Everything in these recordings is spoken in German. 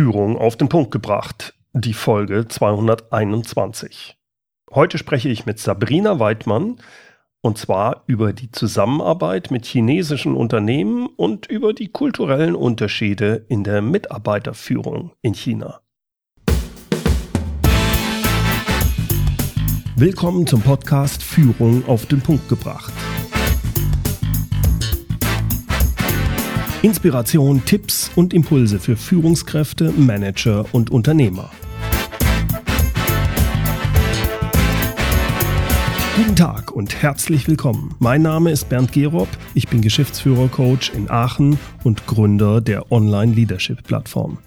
Führung auf den Punkt gebracht, die Folge 221. Heute spreche ich mit Sabrina Weidmann und zwar über die Zusammenarbeit mit chinesischen Unternehmen und über die kulturellen Unterschiede in der Mitarbeiterführung in China. Willkommen zum Podcast Führung auf den Punkt gebracht. Inspiration, Tipps und Impulse für Führungskräfte, Manager und Unternehmer. Guten Tag und herzlich willkommen. Mein Name ist Bernd Gerob, ich bin Geschäftsführer-Coach in Aachen und Gründer der Online-Leadership-Plattform.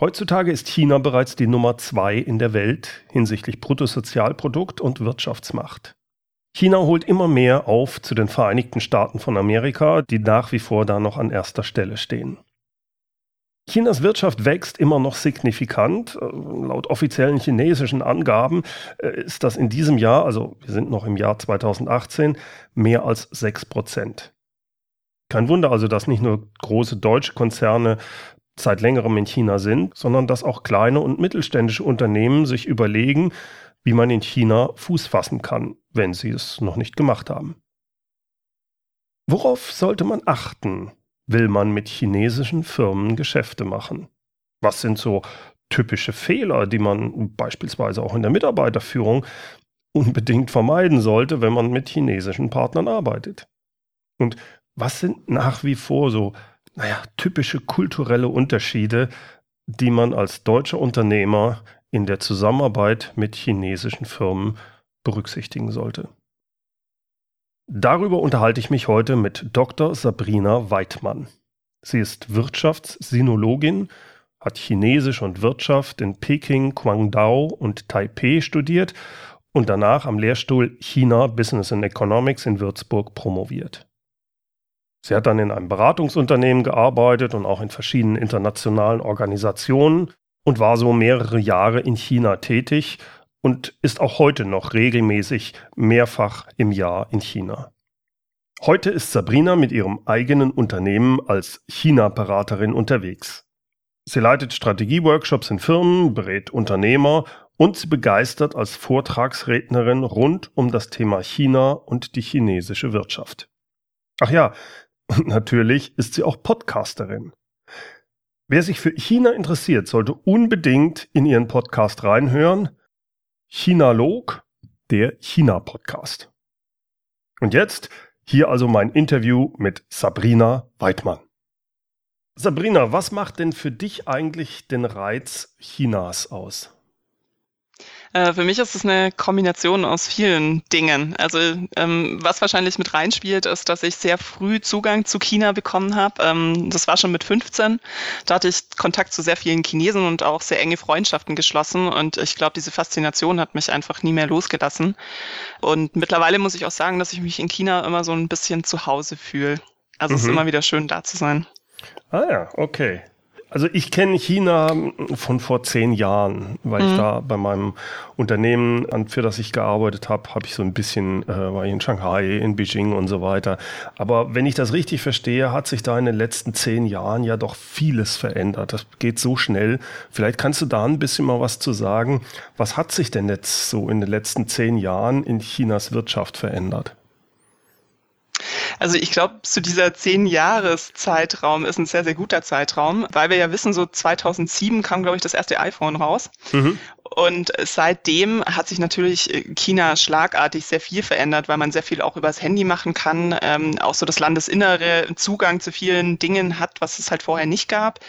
Heutzutage ist China bereits die Nummer zwei in der Welt hinsichtlich Bruttosozialprodukt und Wirtschaftsmacht. China holt immer mehr auf zu den Vereinigten Staaten von Amerika, die nach wie vor da noch an erster Stelle stehen. Chinas Wirtschaft wächst immer noch signifikant. Äh, laut offiziellen chinesischen Angaben äh, ist das in diesem Jahr, also wir sind noch im Jahr 2018, mehr als 6 Prozent. Kein Wunder also, dass nicht nur große deutsche Konzerne seit längerem in China sind, sondern dass auch kleine und mittelständische Unternehmen sich überlegen, wie man in China Fuß fassen kann, wenn sie es noch nicht gemacht haben. Worauf sollte man achten, will man mit chinesischen Firmen Geschäfte machen? Was sind so typische Fehler, die man beispielsweise auch in der Mitarbeiterführung unbedingt vermeiden sollte, wenn man mit chinesischen Partnern arbeitet? Und was sind nach wie vor so, naja, typische kulturelle Unterschiede, die man als deutscher Unternehmer in der Zusammenarbeit mit chinesischen Firmen berücksichtigen sollte. Darüber unterhalte ich mich heute mit Dr. Sabrina Weidmann. Sie ist Wirtschaftssinologin, hat Chinesisch und Wirtschaft in Peking, Guangdao und Taipei studiert und danach am Lehrstuhl China Business and Economics in Würzburg promoviert. Sie hat dann in einem Beratungsunternehmen gearbeitet und auch in verschiedenen internationalen Organisationen und war so mehrere Jahre in China tätig und ist auch heute noch regelmäßig mehrfach im Jahr in China. Heute ist Sabrina mit ihrem eigenen Unternehmen als China-Beraterin unterwegs. Sie leitet Strategieworkshops in Firmen, berät Unternehmer und sie begeistert als Vortragsrednerin rund um das Thema China und die chinesische Wirtschaft. Ach ja, und natürlich ist sie auch Podcasterin. Wer sich für China interessiert, sollte unbedingt in ihren Podcast reinhören. Chinalog, der China-Podcast. Und jetzt hier also mein Interview mit Sabrina Weidmann. Sabrina, was macht denn für dich eigentlich den Reiz Chinas aus? Äh, für mich ist es eine Kombination aus vielen Dingen. Also ähm, was wahrscheinlich mit reinspielt, ist, dass ich sehr früh Zugang zu China bekommen habe. Ähm, das war schon mit 15. Da hatte ich Kontakt zu sehr vielen Chinesen und auch sehr enge Freundschaften geschlossen. Und ich glaube, diese Faszination hat mich einfach nie mehr losgelassen. Und mittlerweile muss ich auch sagen, dass ich mich in China immer so ein bisschen zu Hause fühle. Also mhm. es ist mhm. immer wieder schön, da zu sein. Ah ja, okay. Also ich kenne China von vor zehn Jahren, weil mhm. ich da bei meinem Unternehmen, für das ich gearbeitet habe, habe ich so ein bisschen, äh, war ich in Shanghai, in Beijing und so weiter. Aber wenn ich das richtig verstehe, hat sich da in den letzten zehn Jahren ja doch vieles verändert. Das geht so schnell. Vielleicht kannst du da ein bisschen mal was zu sagen. Was hat sich denn jetzt so in den letzten zehn Jahren in Chinas Wirtschaft verändert? Also ich glaube, zu dieser zehn Jahres Zeitraum ist ein sehr, sehr guter Zeitraum, weil wir ja wissen, so 2007 kam, glaube ich, das erste iPhone raus. Mhm. Und seitdem hat sich natürlich äh, China schlagartig sehr viel verändert, weil man sehr viel auch übers Handy machen kann, ähm, auch so das Landesinnere Zugang zu vielen Dingen hat, was es halt vorher nicht gab.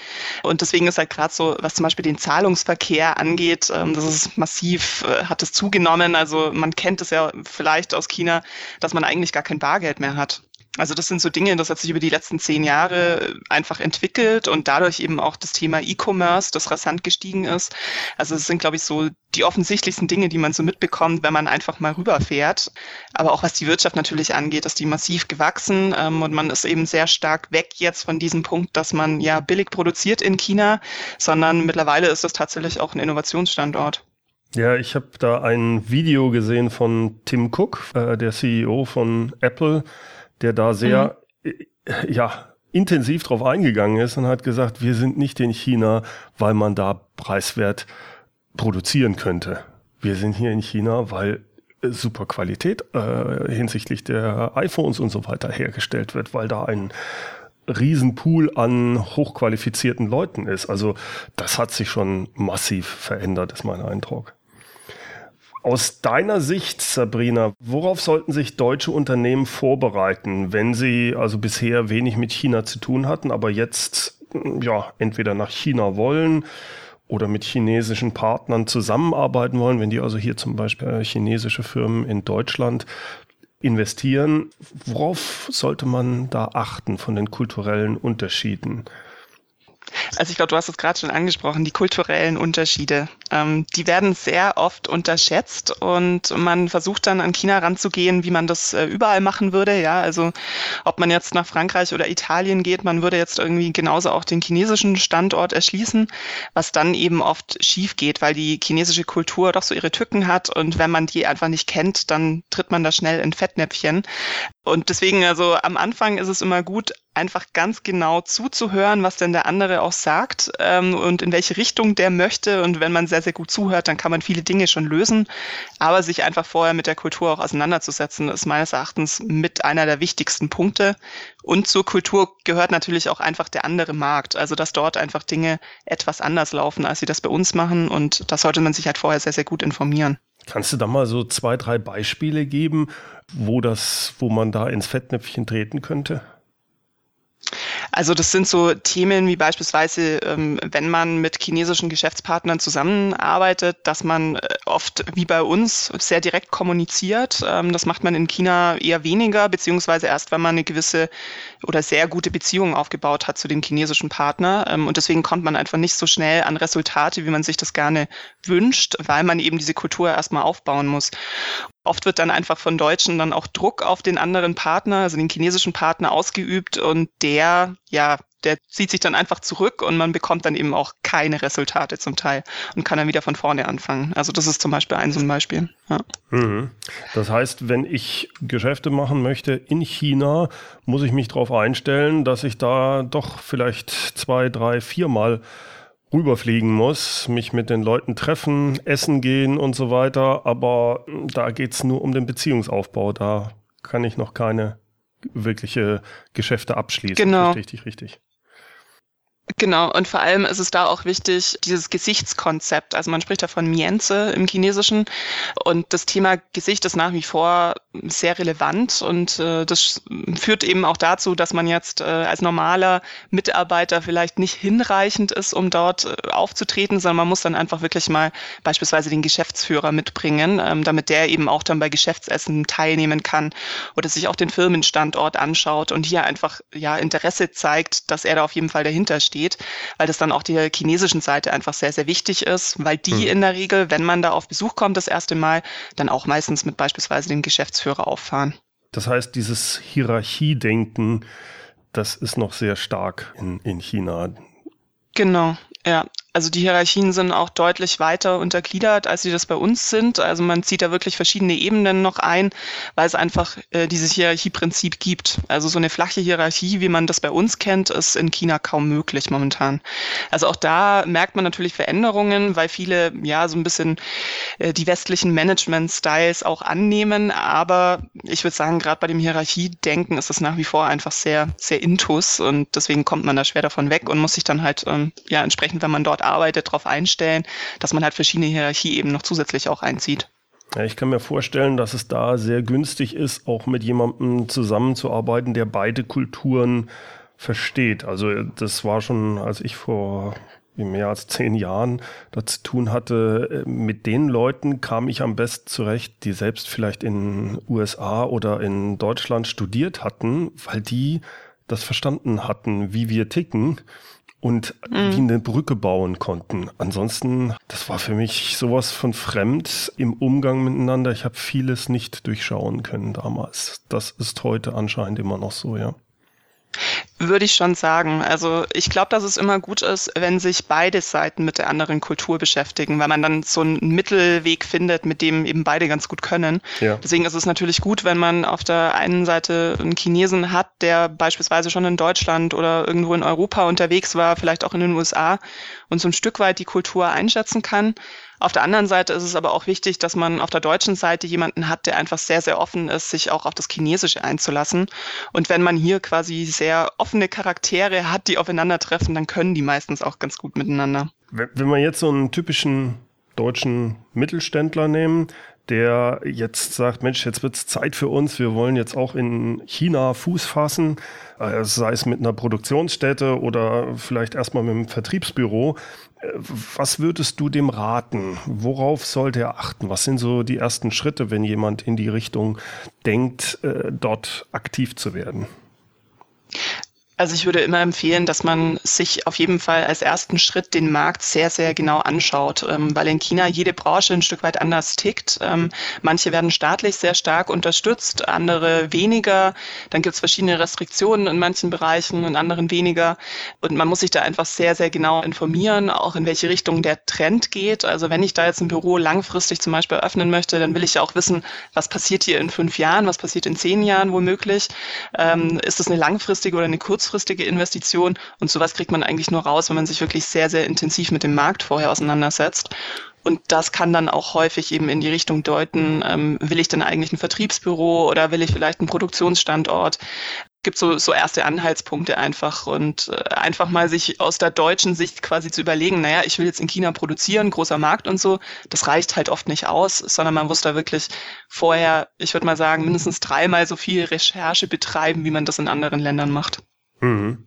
Und deswegen ist halt gerade so, was zum Beispiel den Zahlungsverkehr angeht, ähm, das ist massiv, äh, hat es zugenommen. Also man kennt es ja vielleicht aus China, dass man eigentlich gar kein Bargeld mehr hat. Also das sind so Dinge, das hat sich über die letzten zehn Jahre einfach entwickelt und dadurch eben auch das Thema E-Commerce, das rasant gestiegen ist. Also es sind, glaube ich, so die offensichtlichsten Dinge, die man so mitbekommt, wenn man einfach mal rüberfährt. Aber auch was die Wirtschaft natürlich angeht, ist die massiv gewachsen ähm, und man ist eben sehr stark weg jetzt von diesem Punkt, dass man ja billig produziert in China, sondern mittlerweile ist es tatsächlich auch ein Innovationsstandort. Ja, ich habe da ein Video gesehen von Tim Cook, äh, der CEO von Apple der da sehr, mhm. ja, intensiv darauf eingegangen ist und hat gesagt, wir sind nicht in China, weil man da preiswert produzieren könnte. Wir sind hier in China, weil super Qualität äh, hinsichtlich der iPhones und so weiter hergestellt wird, weil da ein Riesenpool an hochqualifizierten Leuten ist. Also das hat sich schon massiv verändert, ist mein Eindruck. Aus deiner Sicht, Sabrina, worauf sollten sich deutsche Unternehmen vorbereiten, wenn sie also bisher wenig mit China zu tun hatten, aber jetzt ja entweder nach China wollen oder mit chinesischen Partnern zusammenarbeiten wollen, wenn die also hier zum Beispiel chinesische Firmen in Deutschland investieren, worauf sollte man da achten von den kulturellen Unterschieden? Also ich glaube, du hast es gerade schon angesprochen, die kulturellen Unterschiede. Ähm, die werden sehr oft unterschätzt und man versucht dann an China ranzugehen, wie man das äh, überall machen würde. Ja, also ob man jetzt nach Frankreich oder Italien geht, man würde jetzt irgendwie genauso auch den chinesischen Standort erschließen, was dann eben oft schief geht, weil die chinesische Kultur doch so ihre Tücken hat und wenn man die einfach nicht kennt, dann tritt man da schnell in Fettnäpfchen. Und deswegen, also am Anfang ist es immer gut, einfach ganz genau zuzuhören, was denn der andere auch sagt ähm, und in welche Richtung der möchte. Und wenn man sehr, sehr gut zuhört, dann kann man viele Dinge schon lösen. Aber sich einfach vorher mit der Kultur auch auseinanderzusetzen, ist meines Erachtens mit einer der wichtigsten Punkte. Und zur Kultur gehört natürlich auch einfach der andere Markt. Also dass dort einfach Dinge etwas anders laufen, als sie das bei uns machen. Und da sollte man sich halt vorher sehr, sehr gut informieren. Kannst du da mal so zwei, drei Beispiele geben, wo das, wo man da ins Fettnäpfchen treten könnte? Also das sind so Themen wie beispielsweise, ähm, wenn man mit chinesischen Geschäftspartnern zusammenarbeitet, dass man äh, oft wie bei uns sehr direkt kommuniziert. Ähm, das macht man in China eher weniger, beziehungsweise erst, wenn man eine gewisse oder sehr gute Beziehung aufgebaut hat zu den chinesischen Partner. Ähm, und deswegen kommt man einfach nicht so schnell an Resultate, wie man sich das gerne wünscht, weil man eben diese Kultur erstmal aufbauen muss. Oft wird dann einfach von Deutschen dann auch Druck auf den anderen Partner, also den chinesischen Partner ausgeübt und der, ja, der zieht sich dann einfach zurück und man bekommt dann eben auch keine Resultate zum Teil und kann dann wieder von vorne anfangen. Also das ist zum Beispiel ein so ein Beispiel. Ja. Mhm. Das heißt, wenn ich Geschäfte machen möchte in China, muss ich mich darauf einstellen, dass ich da doch vielleicht zwei, drei, viermal rüberfliegen muss, mich mit den Leuten treffen, essen gehen und so weiter. Aber da geht es nur um den Beziehungsaufbau. Da kann ich noch keine wirkliche Geschäfte abschließen. Genau. Richtig, richtig. Genau, und vor allem ist es da auch wichtig, dieses Gesichtskonzept. Also man spricht da von Mienze im Chinesischen. Und das Thema Gesicht ist nach wie vor sehr relevant. Und äh, das führt eben auch dazu, dass man jetzt äh, als normaler Mitarbeiter vielleicht nicht hinreichend ist, um dort äh, aufzutreten, sondern man muss dann einfach wirklich mal beispielsweise den Geschäftsführer mitbringen, ähm, damit der eben auch dann bei Geschäftsessen teilnehmen kann oder sich auch den Firmenstandort anschaut und hier einfach ja Interesse zeigt, dass er da auf jeden Fall dahinter steht steht, weil das dann auch der chinesischen Seite einfach sehr, sehr wichtig ist, weil die mhm. in der Regel, wenn man da auf Besuch kommt das erste Mal, dann auch meistens mit beispielsweise dem Geschäftsführer auffahren. Das heißt, dieses Hierarchiedenken, das ist noch sehr stark in, in China. Genau, ja. Also die Hierarchien sind auch deutlich weiter untergliedert, als sie das bei uns sind. Also man zieht da wirklich verschiedene Ebenen noch ein, weil es einfach äh, dieses Hierarchieprinzip gibt. Also so eine flache Hierarchie, wie man das bei uns kennt, ist in China kaum möglich momentan. Also auch da merkt man natürlich Veränderungen, weil viele ja so ein bisschen äh, die westlichen Management-Styles auch annehmen. Aber ich würde sagen, gerade bei dem Hierarchiedenken ist es nach wie vor einfach sehr, sehr intus und deswegen kommt man da schwer davon weg und muss sich dann halt ähm, ja entsprechend, wenn man dort arbeitet, darauf einstellen, dass man halt verschiedene Hierarchie eben noch zusätzlich auch einzieht. Ja, ich kann mir vorstellen, dass es da sehr günstig ist, auch mit jemandem zusammenzuarbeiten, der beide Kulturen versteht. Also das war schon, als ich vor mehr als zehn Jahren da zu tun hatte, mit den Leuten kam ich am besten zurecht, die selbst vielleicht in USA oder in Deutschland studiert hatten, weil die das verstanden hatten, wie wir ticken und mhm. wie eine Brücke bauen konnten. Ansonsten, das war für mich sowas von fremd im Umgang miteinander. Ich habe vieles nicht durchschauen können damals. Das ist heute anscheinend immer noch so, ja. Würde ich schon sagen. Also ich glaube, dass es immer gut ist, wenn sich beide Seiten mit der anderen Kultur beschäftigen, weil man dann so einen Mittelweg findet, mit dem eben beide ganz gut können. Ja. Deswegen ist es natürlich gut, wenn man auf der einen Seite einen Chinesen hat, der beispielsweise schon in Deutschland oder irgendwo in Europa unterwegs war, vielleicht auch in den USA und so ein Stück weit die Kultur einschätzen kann. Auf der anderen Seite ist es aber auch wichtig, dass man auf der deutschen Seite jemanden hat, der einfach sehr, sehr offen ist, sich auch auf das Chinesische einzulassen. Und wenn man hier quasi sehr offene Charaktere hat, die aufeinandertreffen, dann können die meistens auch ganz gut miteinander. Wenn, wir jetzt so einen typischen deutschen Mittelständler nehmen, der jetzt sagt, Mensch, jetzt wird es Zeit für uns, wir wollen jetzt auch in China Fuß fassen, äh, sei es mit einer Produktionsstätte oder vielleicht erstmal mit einem Vertriebsbüro. Äh, was würdest du dem raten? Worauf sollte er achten? Was sind so die ersten Schritte, wenn jemand in die Richtung denkt, äh, dort aktiv zu werden? Also ich würde immer empfehlen, dass man sich auf jeden Fall als ersten Schritt den Markt sehr, sehr genau anschaut, ähm, weil in China jede Branche ein Stück weit anders tickt. Ähm, manche werden staatlich sehr stark unterstützt, andere weniger. Dann gibt es verschiedene Restriktionen in manchen Bereichen, in anderen weniger. Und man muss sich da einfach sehr, sehr genau informieren, auch in welche Richtung der Trend geht. Also wenn ich da jetzt ein Büro langfristig zum Beispiel öffnen möchte, dann will ich ja auch wissen, was passiert hier in fünf Jahren, was passiert in zehn Jahren womöglich. Ähm, ist das eine langfristige oder eine kurzfristige kurzfristige Investition und sowas kriegt man eigentlich nur raus, wenn man sich wirklich sehr, sehr intensiv mit dem Markt vorher auseinandersetzt. Und das kann dann auch häufig eben in die Richtung deuten, ähm, will ich denn eigentlich ein Vertriebsbüro oder will ich vielleicht einen Produktionsstandort? Gibt so, so erste Anhaltspunkte einfach und äh, einfach mal sich aus der deutschen Sicht quasi zu überlegen, naja, ich will jetzt in China produzieren, großer Markt und so, das reicht halt oft nicht aus, sondern man muss da wirklich vorher, ich würde mal sagen, mindestens dreimal so viel Recherche betreiben, wie man das in anderen Ländern macht. Mhm.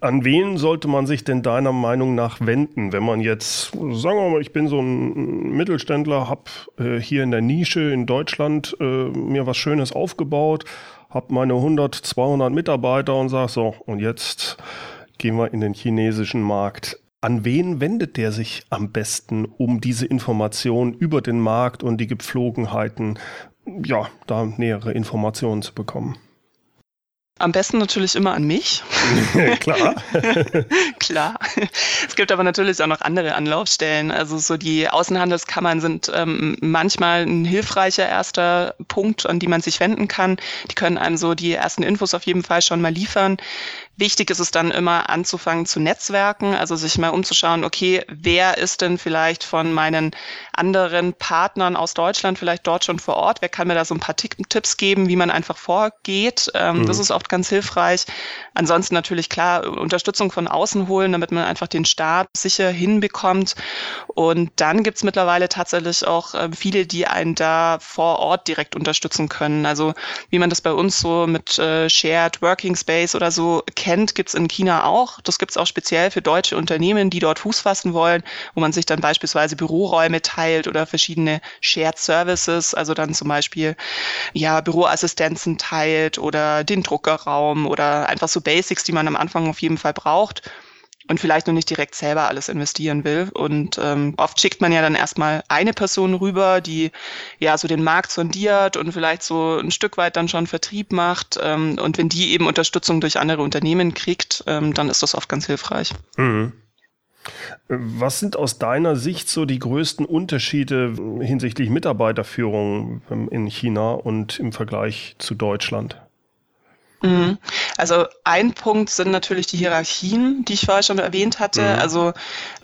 An wen sollte man sich denn deiner Meinung nach wenden, wenn man jetzt, sagen wir mal, ich bin so ein Mittelständler, habe äh, hier in der Nische in Deutschland äh, mir was Schönes aufgebaut, habe meine 100, 200 Mitarbeiter und sage so, und jetzt gehen wir in den chinesischen Markt. An wen wendet der sich am besten, um diese Informationen über den Markt und die Gepflogenheiten, ja, da nähere Informationen zu bekommen? Am besten natürlich immer an mich. Klar. Klar. Es gibt aber natürlich auch noch andere Anlaufstellen. Also so die Außenhandelskammern sind ähm, manchmal ein hilfreicher erster Punkt, an die man sich wenden kann. Die können einem so die ersten Infos auf jeden Fall schon mal liefern. Wichtig ist es dann immer anzufangen zu netzwerken, also sich mal umzuschauen, okay, wer ist denn vielleicht von meinen anderen Partnern aus Deutschland vielleicht dort schon vor Ort? Wer kann mir da so ein paar Tipps geben, wie man einfach vorgeht? Ähm, mhm. Das ist oft ganz hilfreich. Ansonsten natürlich klar Unterstützung von außen holen, damit man einfach den Start sicher hinbekommt. Und dann gibt's mittlerweile tatsächlich auch äh, viele, die einen da vor Ort direkt unterstützen können. Also wie man das bei uns so mit äh, Shared Working Space oder so kennt, gibt es in China auch. Das gibt es auch speziell für deutsche Unternehmen, die dort Fuß fassen wollen, wo man sich dann beispielsweise Büroräume teilt oder verschiedene Shared Services, also dann zum Beispiel ja Büroassistenzen teilt oder den Druckerraum oder einfach so Basics, die man am Anfang auf jeden Fall braucht und vielleicht noch nicht direkt selber alles investieren will. Und ähm, oft schickt man ja dann erstmal eine Person rüber, die ja so den Markt sondiert und vielleicht so ein Stück weit dann schon Vertrieb macht. Ähm, und wenn die eben Unterstützung durch andere Unternehmen kriegt, ähm, dann ist das oft ganz hilfreich. Mhm. Was sind aus deiner Sicht so die größten Unterschiede hinsichtlich Mitarbeiterführung in China und im Vergleich zu Deutschland? Mhm. Also ein Punkt sind natürlich die Hierarchien, die ich vorher schon erwähnt hatte. Mhm. Also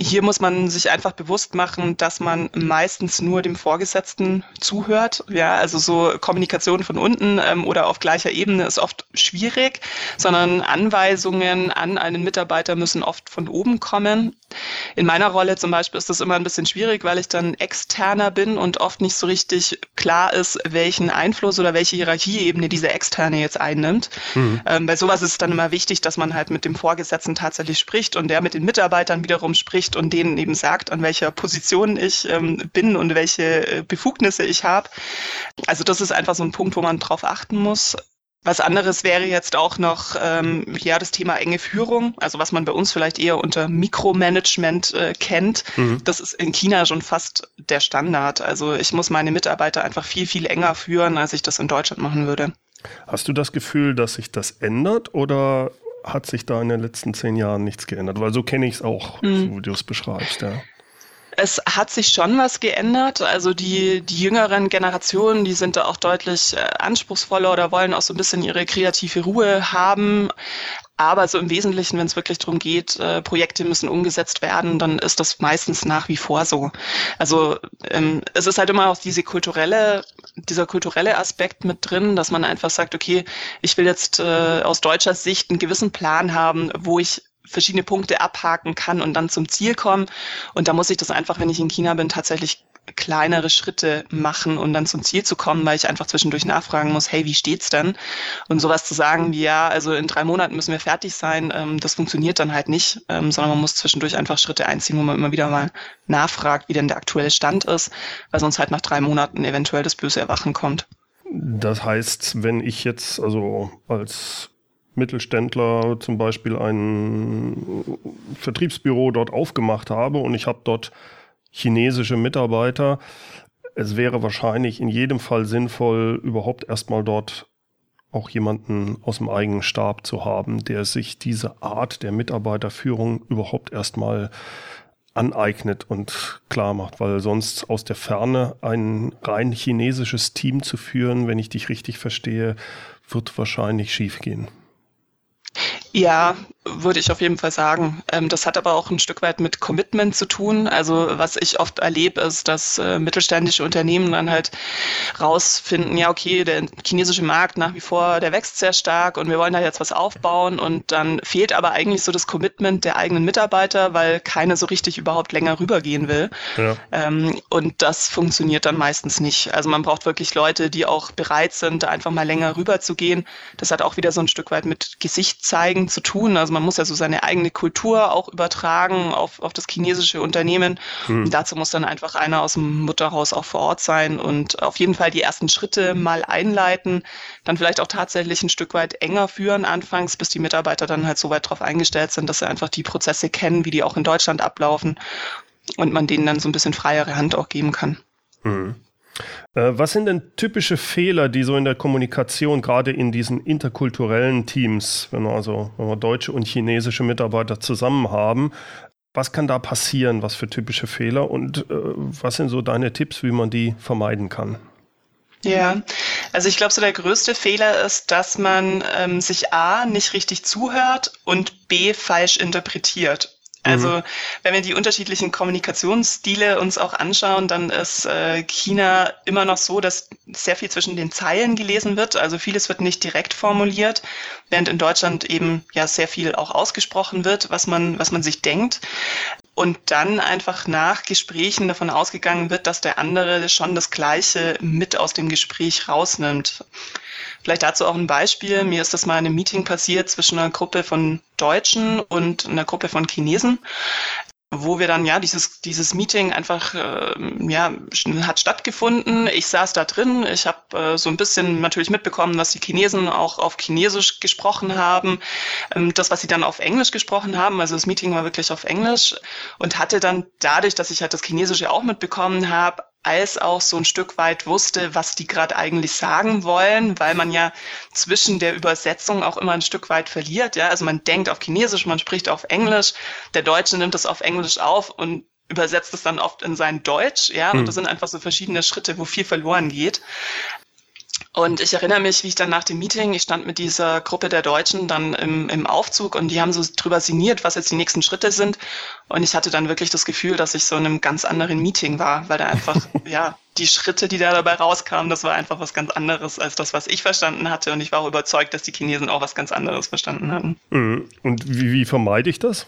hier muss man sich einfach bewusst machen, dass man meistens nur dem Vorgesetzten zuhört. Ja, also so Kommunikation von unten ähm, oder auf gleicher Ebene ist oft schwierig, sondern Anweisungen an einen Mitarbeiter müssen oft von oben kommen. In meiner Rolle zum Beispiel ist das immer ein bisschen schwierig, weil ich dann externer bin und oft nicht so richtig klar ist, welchen Einfluss oder welche Hierarchieebene diese externe jetzt einnimmt. Mhm. Ähm, bei sowas ist es dann immer wichtig, dass man halt mit dem Vorgesetzten tatsächlich spricht und der mit den Mitarbeitern wiederum spricht und denen eben sagt, an welcher Position ich ähm, bin und welche äh, Befugnisse ich habe. Also das ist einfach so ein Punkt, wo man drauf achten muss. Was anderes wäre jetzt auch noch ähm, ja das Thema enge Führung, also was man bei uns vielleicht eher unter Mikromanagement äh, kennt. Mhm. Das ist in China schon fast der Standard. Also ich muss meine Mitarbeiter einfach viel viel enger führen, als ich das in Deutschland machen würde. Hast du das Gefühl, dass sich das ändert oder hat sich da in den letzten zehn Jahren nichts geändert? Weil so kenne ich es auch, mhm. so wie du es beschreibst, ja. Es hat sich schon was geändert. Also die, die jüngeren Generationen, die sind da auch deutlich äh, anspruchsvoller oder wollen auch so ein bisschen ihre kreative Ruhe haben. Aber so im Wesentlichen, wenn es wirklich darum geht, äh, Projekte müssen umgesetzt werden, dann ist das meistens nach wie vor so. Also ähm, es ist halt immer auch diese kulturelle, dieser kulturelle Aspekt mit drin, dass man einfach sagt, okay, ich will jetzt äh, aus deutscher Sicht einen gewissen Plan haben, wo ich verschiedene Punkte abhaken kann und dann zum Ziel kommen. Und da muss ich das einfach, wenn ich in China bin, tatsächlich kleinere Schritte machen, um dann zum Ziel zu kommen, weil ich einfach zwischendurch nachfragen muss, hey, wie steht's denn? Und sowas zu sagen wie, ja, also in drei Monaten müssen wir fertig sein, ähm, das funktioniert dann halt nicht, ähm, sondern man muss zwischendurch einfach Schritte einziehen, wo man immer wieder mal nachfragt, wie denn der aktuelle Stand ist, weil sonst halt nach drei Monaten eventuell das böse Erwachen kommt. Das heißt, wenn ich jetzt also als Mittelständler zum Beispiel ein Vertriebsbüro dort aufgemacht habe und ich habe dort chinesische Mitarbeiter, es wäre wahrscheinlich in jedem Fall sinnvoll, überhaupt erstmal dort auch jemanden aus dem eigenen Stab zu haben, der sich diese Art der Mitarbeiterführung überhaupt erstmal aneignet und klar macht, weil sonst aus der Ferne ein rein chinesisches Team zu führen, wenn ich dich richtig verstehe, wird wahrscheinlich schiefgehen. Ja, würde ich auf jeden Fall sagen. Ähm, das hat aber auch ein Stück weit mit Commitment zu tun. Also was ich oft erlebe, ist, dass äh, mittelständische Unternehmen dann halt rausfinden, ja, okay, der chinesische Markt nach wie vor, der wächst sehr stark und wir wollen da jetzt was aufbauen und dann fehlt aber eigentlich so das Commitment der eigenen Mitarbeiter, weil keiner so richtig überhaupt länger rübergehen will. Ja. Ähm, und das funktioniert dann meistens nicht. Also man braucht wirklich Leute, die auch bereit sind, da einfach mal länger rüber zu gehen. Das hat auch wieder so ein Stück weit mit Gesicht zeigen zu tun. Also man muss ja so seine eigene Kultur auch übertragen auf, auf das chinesische Unternehmen. Mhm. Und dazu muss dann einfach einer aus dem Mutterhaus auch vor Ort sein und auf jeden Fall die ersten Schritte mal einleiten, dann vielleicht auch tatsächlich ein Stück weit enger führen anfangs, bis die Mitarbeiter dann halt so weit darauf eingestellt sind, dass sie einfach die Prozesse kennen, wie die auch in Deutschland ablaufen und man denen dann so ein bisschen freiere Hand auch geben kann. Mhm. Äh, was sind denn typische Fehler, die so in der Kommunikation, gerade in diesen interkulturellen Teams, wenn wir also wenn wir deutsche und chinesische Mitarbeiter zusammen haben, was kann da passieren? Was für typische Fehler? Und äh, was sind so deine Tipps, wie man die vermeiden kann? Ja, also ich glaube, so der größte Fehler ist, dass man ähm, sich A nicht richtig zuhört und B falsch interpretiert. Also mhm. wenn wir die unterschiedlichen Kommunikationsstile uns auch anschauen, dann ist äh, China immer noch so, dass sehr viel zwischen den Zeilen gelesen wird. Also vieles wird nicht direkt formuliert, während in Deutschland eben ja sehr viel auch ausgesprochen wird, was man, was man sich denkt. Und dann einfach nach Gesprächen davon ausgegangen wird, dass der andere schon das Gleiche mit aus dem Gespräch rausnimmt. Vielleicht dazu auch ein Beispiel. Mir ist das mal in einem Meeting passiert zwischen einer Gruppe von Deutschen und einer Gruppe von Chinesen wo wir dann ja dieses dieses Meeting einfach äh, ja hat stattgefunden. Ich saß da drin, ich habe äh, so ein bisschen natürlich mitbekommen, dass die Chinesen auch auf Chinesisch gesprochen haben, ähm, das was sie dann auf Englisch gesprochen haben. Also das Meeting war wirklich auf Englisch und hatte dann dadurch, dass ich halt das Chinesische auch mitbekommen habe, als auch so ein Stück weit wusste, was die gerade eigentlich sagen wollen, weil man ja zwischen der Übersetzung auch immer ein Stück weit verliert. Ja, also man denkt auf Chinesisch, man spricht auf Englisch, der Deutsche nimmt es auf Englisch auf und übersetzt es dann oft in sein Deutsch, ja, und hm. das sind einfach so verschiedene Schritte, wo viel verloren geht. Und ich erinnere mich, wie ich dann nach dem Meeting, ich stand mit dieser Gruppe der Deutschen dann im, im Aufzug und die haben so drüber signiert, was jetzt die nächsten Schritte sind. Und ich hatte dann wirklich das Gefühl, dass ich so in einem ganz anderen Meeting war, weil da einfach, ja, die Schritte, die da dabei rauskamen, das war einfach was ganz anderes als das, was ich verstanden hatte. Und ich war auch überzeugt, dass die Chinesen auch was ganz anderes verstanden hatten. Mhm. Und wie, wie vermeide ich das?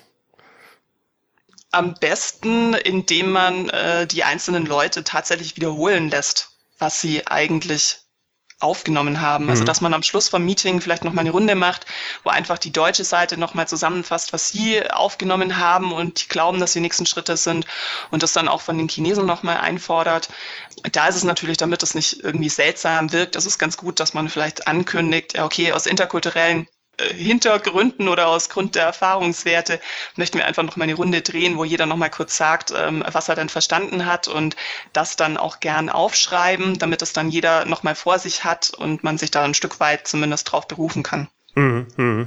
Am besten, indem man äh, die einzelnen Leute tatsächlich wiederholen lässt, was sie eigentlich aufgenommen haben. Also mhm. dass man am Schluss vom Meeting vielleicht nochmal eine Runde macht, wo einfach die deutsche Seite nochmal zusammenfasst, was sie aufgenommen haben und die glauben, dass die nächsten Schritte sind und das dann auch von den Chinesen nochmal einfordert. Da ist es natürlich, damit es nicht irgendwie seltsam wirkt, das ist ganz gut, dass man vielleicht ankündigt, okay, aus interkulturellen Hintergründen oder aus Grund der Erfahrungswerte möchten wir einfach noch mal eine Runde drehen, wo jeder noch mal kurz sagt, ähm, was er denn verstanden hat und das dann auch gern aufschreiben, damit es dann jeder noch mal vor sich hat und man sich da ein Stück weit zumindest drauf berufen kann. Mhm, mh.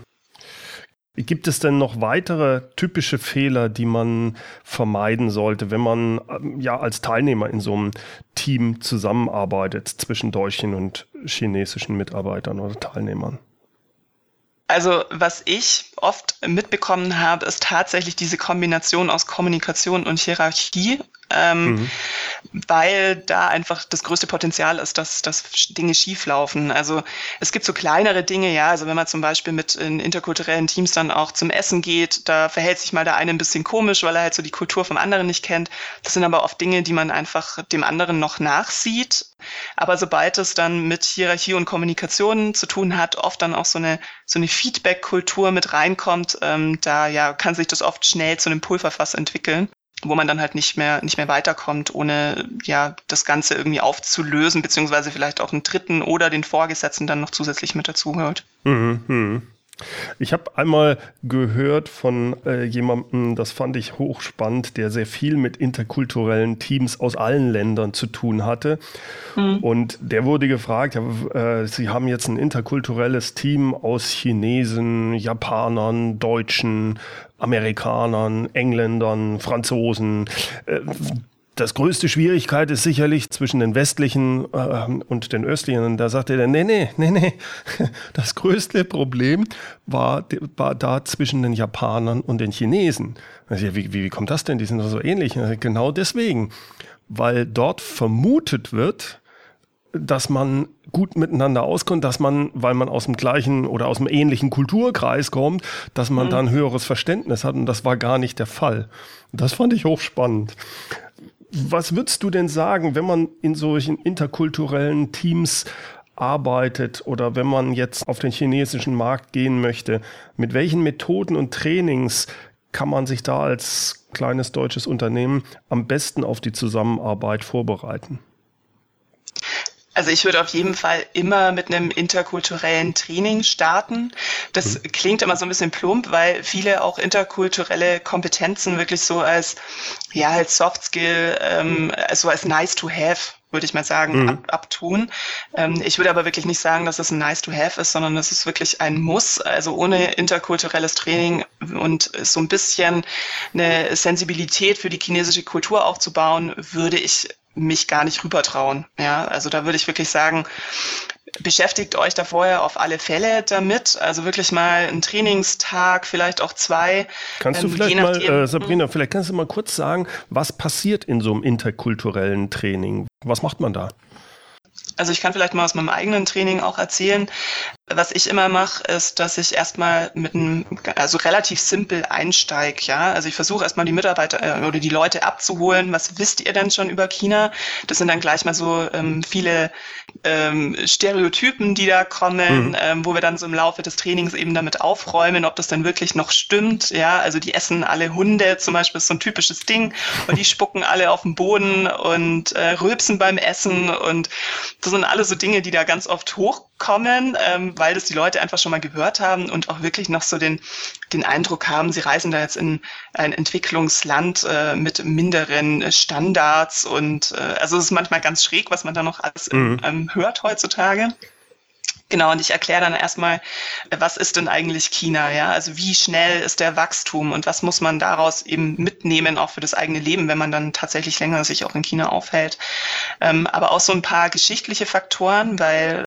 Gibt es denn noch weitere typische Fehler, die man vermeiden sollte, wenn man ähm, ja als Teilnehmer in so einem Team zusammenarbeitet zwischen deutschen und chinesischen Mitarbeitern oder Teilnehmern? Also was ich oft mitbekommen habe, ist tatsächlich diese Kombination aus Kommunikation und Hierarchie ähm, mhm. weil da einfach das größte Potenzial ist, dass, dass Dinge schieflaufen. Also es gibt so kleinere Dinge, ja, also wenn man zum Beispiel mit in interkulturellen Teams dann auch zum Essen geht, da verhält sich mal der eine ein bisschen komisch, weil er halt so die Kultur vom anderen nicht kennt. Das sind aber oft Dinge, die man einfach dem anderen noch nachsieht. Aber sobald es dann mit Hierarchie und Kommunikation zu tun hat, oft dann auch so eine, so eine Feedback-Kultur mit reinkommt, ähm, da ja kann sich das oft schnell zu einem Pulverfass entwickeln wo man dann halt nicht mehr, nicht mehr weiterkommt, ohne ja das Ganze irgendwie aufzulösen, beziehungsweise vielleicht auch einen Dritten oder den Vorgesetzten dann noch zusätzlich mit dazu hört. Mhm, mh. Ich habe einmal gehört von äh, jemandem, das fand ich hochspannend, der sehr viel mit interkulturellen Teams aus allen Ländern zu tun hatte. Mhm. Und der wurde gefragt, äh, Sie haben jetzt ein interkulturelles Team aus Chinesen, Japanern, Deutschen, Amerikanern, Engländern, Franzosen. Äh, das größte Schwierigkeit ist sicherlich zwischen den westlichen äh, und den östlichen. Und da sagte er, nee, nee, nee, nee. Das größte Problem war, war da zwischen den Japanern und den Chinesen. Also, wie, wie, wie kommt das denn? Die sind doch so ähnlich. Genau deswegen. Weil dort vermutet wird, dass man gut miteinander auskommt, dass man, weil man aus dem gleichen oder aus dem ähnlichen Kulturkreis kommt, dass man mhm. da ein höheres Verständnis hat. Und das war gar nicht der Fall. Das fand ich hochspannend. Was würdest du denn sagen, wenn man in solchen interkulturellen Teams arbeitet oder wenn man jetzt auf den chinesischen Markt gehen möchte, mit welchen Methoden und Trainings kann man sich da als kleines deutsches Unternehmen am besten auf die Zusammenarbeit vorbereiten? Also ich würde auf jeden Fall immer mit einem interkulturellen Training starten. Das mhm. klingt immer so ein bisschen plump, weil viele auch interkulturelle Kompetenzen wirklich so als, ja, als Soft Skill, ähm, so als nice to have würde ich mal sagen, mhm. ab, abtun. Ähm, ich würde aber wirklich nicht sagen, dass es ein nice to have ist, sondern es ist wirklich ein Muss. Also ohne interkulturelles Training und so ein bisschen eine Sensibilität für die chinesische Kultur aufzubauen, würde ich mich gar nicht rübertrauen. Ja, also da würde ich wirklich sagen, beschäftigt euch da vorher auf alle Fälle damit. Also wirklich mal einen Trainingstag, vielleicht auch zwei. Kannst du ähm, vielleicht mal, äh, Sabrina, vielleicht kannst du mal kurz sagen, was passiert in so einem interkulturellen Training? Was macht man da? Also ich kann vielleicht mal aus meinem eigenen Training auch erzählen. Was ich immer mache, ist, dass ich erstmal mit einem, also relativ simpel einsteige, ja. Also ich versuche erstmal die Mitarbeiter äh, oder die Leute abzuholen. Was wisst ihr denn schon über China? Das sind dann gleich mal so ähm, viele ähm, Stereotypen, die da kommen, mhm. ähm, wo wir dann so im Laufe des Trainings eben damit aufräumen, ob das dann wirklich noch stimmt, ja. Also die essen alle Hunde, zum Beispiel ist so ein typisches Ding, und die spucken alle auf den Boden und äh, rülpsen beim Essen und das sind alles so Dinge, die da ganz oft hochkommen. Ähm, weil das die Leute einfach schon mal gehört haben und auch wirklich noch so den, den Eindruck haben, sie reisen da jetzt in ein Entwicklungsland äh, mit minderen Standards und äh, also es ist manchmal ganz schräg, was man da noch alles mhm. ähm, hört heutzutage. Genau, und ich erkläre dann erstmal, was ist denn eigentlich China, ja? Also wie schnell ist der Wachstum und was muss man daraus eben mitnehmen, auch für das eigene Leben, wenn man dann tatsächlich länger sich auch in China aufhält. Ähm, aber auch so ein paar geschichtliche Faktoren, weil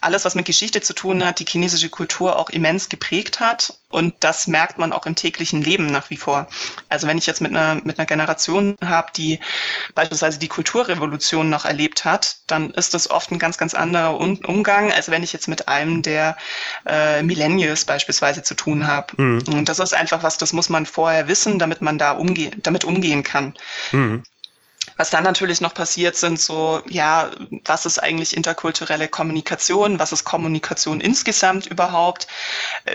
alles, was mit Geschichte zu tun hat, die chinesische Kultur auch immens geprägt hat. Und das merkt man auch im täglichen Leben nach wie vor. Also wenn ich jetzt mit einer, mit einer Generation habe, die beispielsweise die Kulturrevolution noch erlebt hat, dann ist das oft ein ganz, ganz anderer Umgang, als wenn ich jetzt mit einem der äh, Millennials beispielsweise zu tun habe. Mhm. Und das ist einfach was, das muss man vorher wissen, damit man da umge damit umgehen kann. Mhm. Was dann natürlich noch passiert, sind so, ja, was ist eigentlich interkulturelle Kommunikation? Was ist Kommunikation insgesamt überhaupt?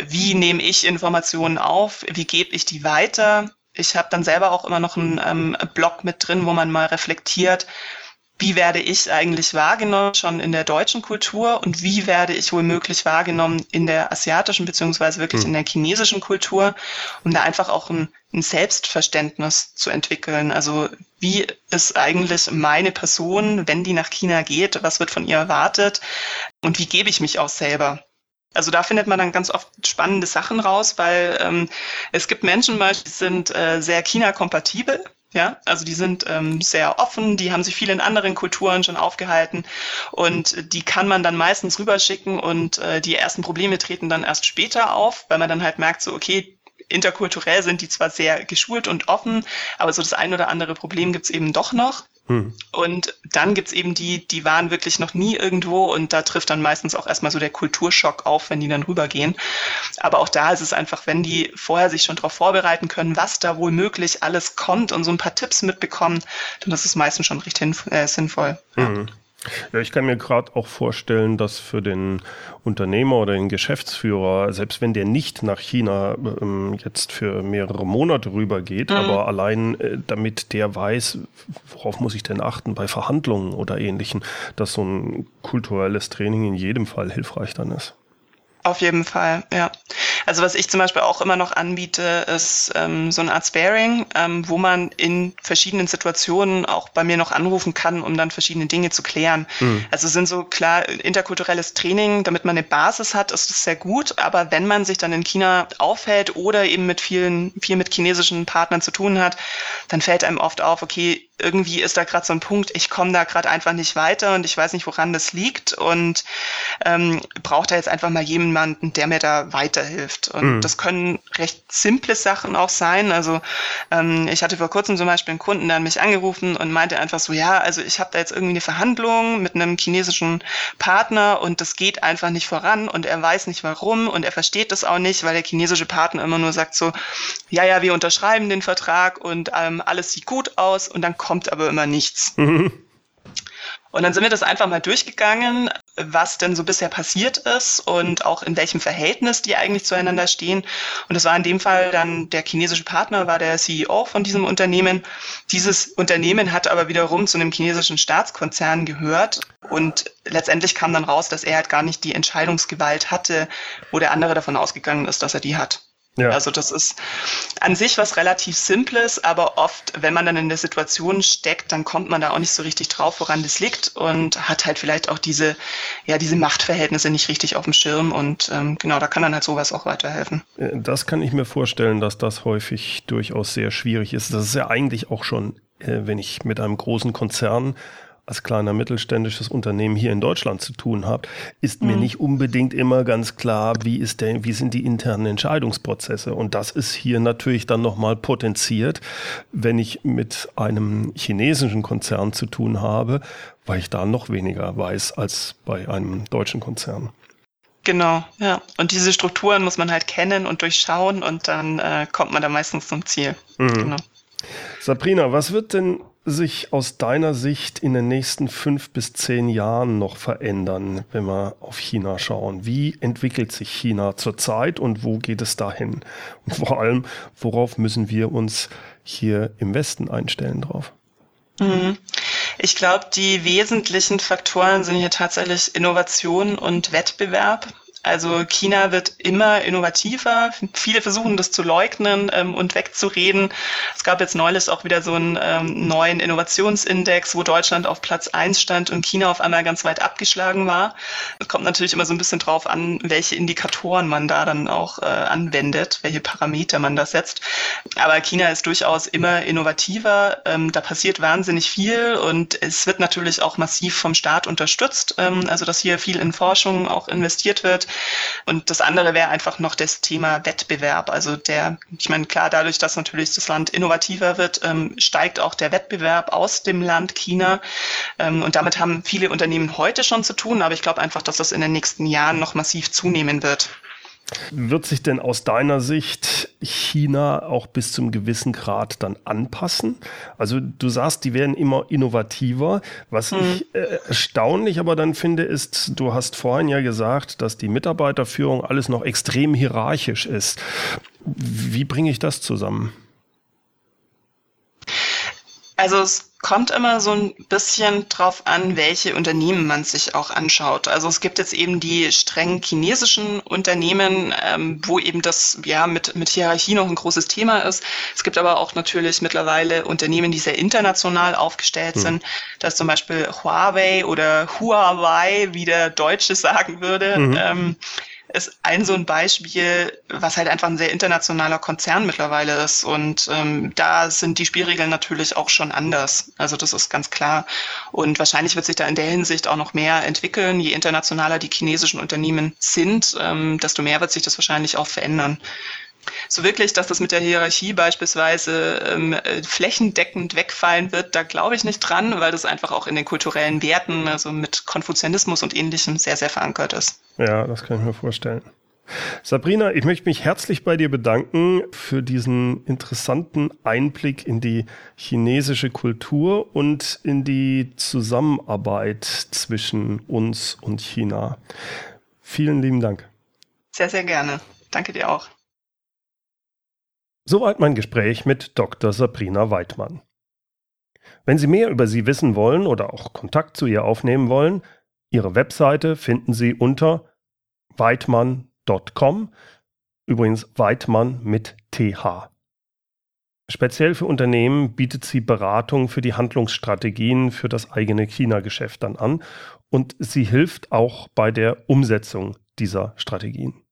Wie nehme ich Informationen auf? Wie gebe ich die weiter? Ich habe dann selber auch immer noch einen ähm, Blog mit drin, wo man mal reflektiert, wie werde ich eigentlich wahrgenommen schon in der deutschen Kultur und wie werde ich womöglich wahrgenommen in der asiatischen beziehungsweise wirklich mhm. in der chinesischen Kultur, um da einfach auch ein, ein, Selbstverständnis zu entwickeln. Also wie ist eigentlich meine Person, wenn die nach China geht, was wird von ihr erwartet und wie gebe ich mich auch selber? Also da findet man dann ganz oft spannende Sachen raus, weil ähm, es gibt Menschen, die sind äh, sehr China-kompatibel. Ja, also die sind ähm, sehr offen, die haben sich viel in anderen Kulturen schon aufgehalten und die kann man dann meistens rüberschicken und äh, die ersten Probleme treten dann erst später auf, weil man dann halt merkt, so okay, interkulturell sind die zwar sehr geschult und offen, aber so das ein oder andere Problem gibt's eben doch noch. Hm. Und dann gibt's eben die, die waren wirklich noch nie irgendwo und da trifft dann meistens auch erstmal so der Kulturschock auf, wenn die dann rübergehen. Aber auch da ist es einfach, wenn die vorher sich schon darauf vorbereiten können, was da wohl möglich alles kommt und so ein paar Tipps mitbekommen, dann ist es meistens schon recht äh, sinnvoll. Hm. Ja, ich kann mir gerade auch vorstellen, dass für den Unternehmer oder den Geschäftsführer, selbst wenn der nicht nach China ähm, jetzt für mehrere Monate rübergeht, mhm. aber allein äh, damit der weiß, worauf muss ich denn achten bei Verhandlungen oder ähnlichen, dass so ein kulturelles Training in jedem Fall hilfreich dann ist. Auf jeden Fall, ja. Also was ich zum Beispiel auch immer noch anbiete, ist ähm, so eine Art Sparing, ähm, wo man in verschiedenen Situationen auch bei mir noch anrufen kann, um dann verschiedene Dinge zu klären. Mhm. Also sind so klar interkulturelles Training, damit man eine Basis hat, ist das sehr gut. Aber wenn man sich dann in China aufhält oder eben mit vielen, viel mit chinesischen Partnern zu tun hat, dann fällt einem oft auf, okay, irgendwie ist da gerade so ein Punkt, ich komme da gerade einfach nicht weiter und ich weiß nicht, woran das liegt und ähm, brauche da jetzt einfach mal jemanden, der mir da weiterhilft. Und mhm. das können recht simple Sachen auch sein. Also ähm, ich hatte vor kurzem zum Beispiel einen Kunden, der hat mich angerufen und meinte einfach so, ja, also ich habe da jetzt irgendwie eine Verhandlung mit einem chinesischen Partner und das geht einfach nicht voran und er weiß nicht warum und er versteht das auch nicht, weil der chinesische Partner immer nur sagt so, ja, ja, wir unterschreiben den Vertrag und ähm, alles sieht gut aus und dann kommt aber immer nichts. Mhm. Und dann sind wir das einfach mal durchgegangen, was denn so bisher passiert ist und auch in welchem Verhältnis die eigentlich zueinander stehen. Und das war in dem Fall dann der chinesische Partner, war der CEO von diesem Unternehmen. Dieses Unternehmen hat aber wiederum zu einem chinesischen Staatskonzern gehört. Und letztendlich kam dann raus, dass er halt gar nicht die Entscheidungsgewalt hatte, wo der andere davon ausgegangen ist, dass er die hat. Ja. Also das ist an sich was relativ Simples, aber oft, wenn man dann in der Situation steckt, dann kommt man da auch nicht so richtig drauf, woran das liegt und hat halt vielleicht auch diese, ja, diese Machtverhältnisse nicht richtig auf dem Schirm und ähm, genau, da kann dann halt sowas auch weiterhelfen. Äh, das kann ich mir vorstellen, dass das häufig durchaus sehr schwierig ist. Das ist ja eigentlich auch schon, äh, wenn ich mit einem großen Konzern als kleiner mittelständisches Unternehmen hier in Deutschland zu tun habt, ist mhm. mir nicht unbedingt immer ganz klar, wie ist der, wie sind die internen Entscheidungsprozesse. Und das ist hier natürlich dann nochmal potenziert, wenn ich mit einem chinesischen Konzern zu tun habe, weil ich da noch weniger weiß als bei einem deutschen Konzern. Genau, ja. Und diese Strukturen muss man halt kennen und durchschauen und dann äh, kommt man da meistens zum Ziel. Mhm. Genau. Sabrina, was wird denn sich aus deiner Sicht in den nächsten fünf bis zehn Jahren noch verändern, wenn wir auf China schauen? Wie entwickelt sich China zurzeit und wo geht es dahin? Und vor allem, worauf müssen wir uns hier im Westen einstellen drauf? Mhm. Ich glaube, die wesentlichen Faktoren sind hier tatsächlich Innovation und Wettbewerb. Also China wird immer innovativer. Viele versuchen das zu leugnen ähm, und wegzureden. Es gab jetzt neulich auch wieder so einen ähm, neuen Innovationsindex, wo Deutschland auf Platz eins stand und China auf einmal ganz weit abgeschlagen war. Es kommt natürlich immer so ein bisschen drauf an, welche Indikatoren man da dann auch äh, anwendet, welche Parameter man da setzt. Aber China ist durchaus immer innovativer. Ähm, da passiert wahnsinnig viel und es wird natürlich auch massiv vom Staat unterstützt. Ähm, also dass hier viel in Forschung auch investiert wird. Und das andere wäre einfach noch das Thema Wettbewerb. Also der, ich meine, klar, dadurch, dass natürlich das Land innovativer wird, ähm, steigt auch der Wettbewerb aus dem Land China. Ähm, und damit haben viele Unternehmen heute schon zu tun, aber ich glaube einfach, dass das in den nächsten Jahren noch massiv zunehmen wird. Wird sich denn aus deiner Sicht China auch bis zum gewissen Grad dann anpassen? Also du sagst, die werden immer innovativer. Was hm. ich äh, erstaunlich aber dann finde, ist, du hast vorhin ja gesagt, dass die Mitarbeiterführung alles noch extrem hierarchisch ist. Wie bringe ich das zusammen? Also es kommt immer so ein bisschen drauf an, welche Unternehmen man sich auch anschaut. Also es gibt jetzt eben die streng chinesischen Unternehmen, ähm, wo eben das ja mit, mit Hierarchie noch ein großes Thema ist. Es gibt aber auch natürlich mittlerweile Unternehmen, die sehr international aufgestellt hm. sind. Das ist zum Beispiel Huawei oder Huawei, wie der Deutsche sagen würde. Mhm. Ähm, ist ein so ein Beispiel, was halt einfach ein sehr internationaler Konzern mittlerweile ist. Und ähm, da sind die Spielregeln natürlich auch schon anders. Also das ist ganz klar. Und wahrscheinlich wird sich da in der Hinsicht auch noch mehr entwickeln. Je internationaler die chinesischen Unternehmen sind, ähm, desto mehr wird sich das wahrscheinlich auch verändern so wirklich, dass das mit der Hierarchie beispielsweise ähm, äh, flächendeckend wegfallen wird, da glaube ich nicht dran, weil das einfach auch in den kulturellen Werten, also mit Konfuzianismus und ähnlichem, sehr, sehr verankert ist. Ja, das kann ich mir vorstellen. Sabrina, ich möchte mich herzlich bei dir bedanken für diesen interessanten Einblick in die chinesische Kultur und in die Zusammenarbeit zwischen uns und China. Vielen lieben Dank. Sehr, sehr gerne. Danke dir auch. Soweit mein Gespräch mit Dr. Sabrina Weidmann. Wenn Sie mehr über sie wissen wollen oder auch Kontakt zu ihr aufnehmen wollen, Ihre Webseite finden Sie unter weidmann.com, übrigens Weidmann mit TH. Speziell für Unternehmen bietet sie Beratung für die Handlungsstrategien für das eigene China-Geschäft dann an und sie hilft auch bei der Umsetzung dieser Strategien.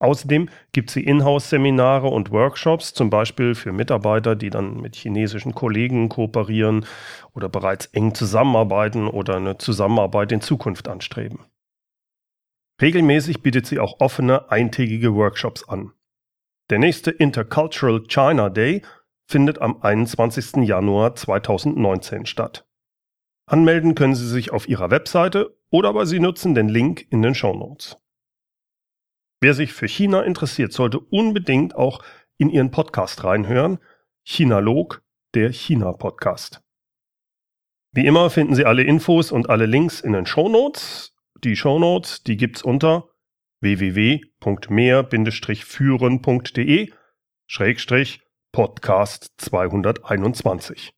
Außerdem gibt sie Inhouse-Seminare und Workshops, zum Beispiel für Mitarbeiter, die dann mit chinesischen Kollegen kooperieren oder bereits eng zusammenarbeiten oder eine Zusammenarbeit in Zukunft anstreben. Regelmäßig bietet sie auch offene, eintägige Workshops an. Der nächste Intercultural China Day findet am 21. Januar 2019 statt. Anmelden können Sie sich auf ihrer Webseite oder aber Sie nutzen den Link in den Show Notes. Wer sich für China interessiert, sollte unbedingt auch in ihren Podcast reinhören. Chinalog, der China-Podcast. Wie immer finden Sie alle Infos und alle Links in den Shownotes. Die Shownotes, die gibt's unter www.mehr-führen.de Schrägstrich Podcast 221.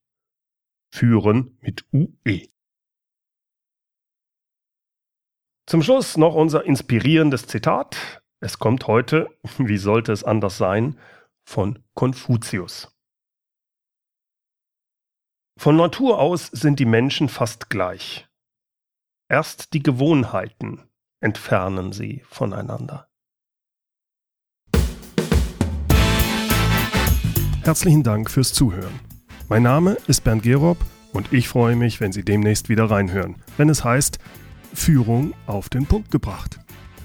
Führen mit UE. Zum Schluss noch unser inspirierendes Zitat. Es kommt heute, wie sollte es anders sein, von Konfuzius. Von Natur aus sind die Menschen fast gleich. Erst die Gewohnheiten entfernen sie voneinander. Herzlichen Dank fürs Zuhören. Mein Name ist Bernd Gerob und ich freue mich, wenn Sie demnächst wieder reinhören, wenn es heißt Führung auf den Punkt gebracht.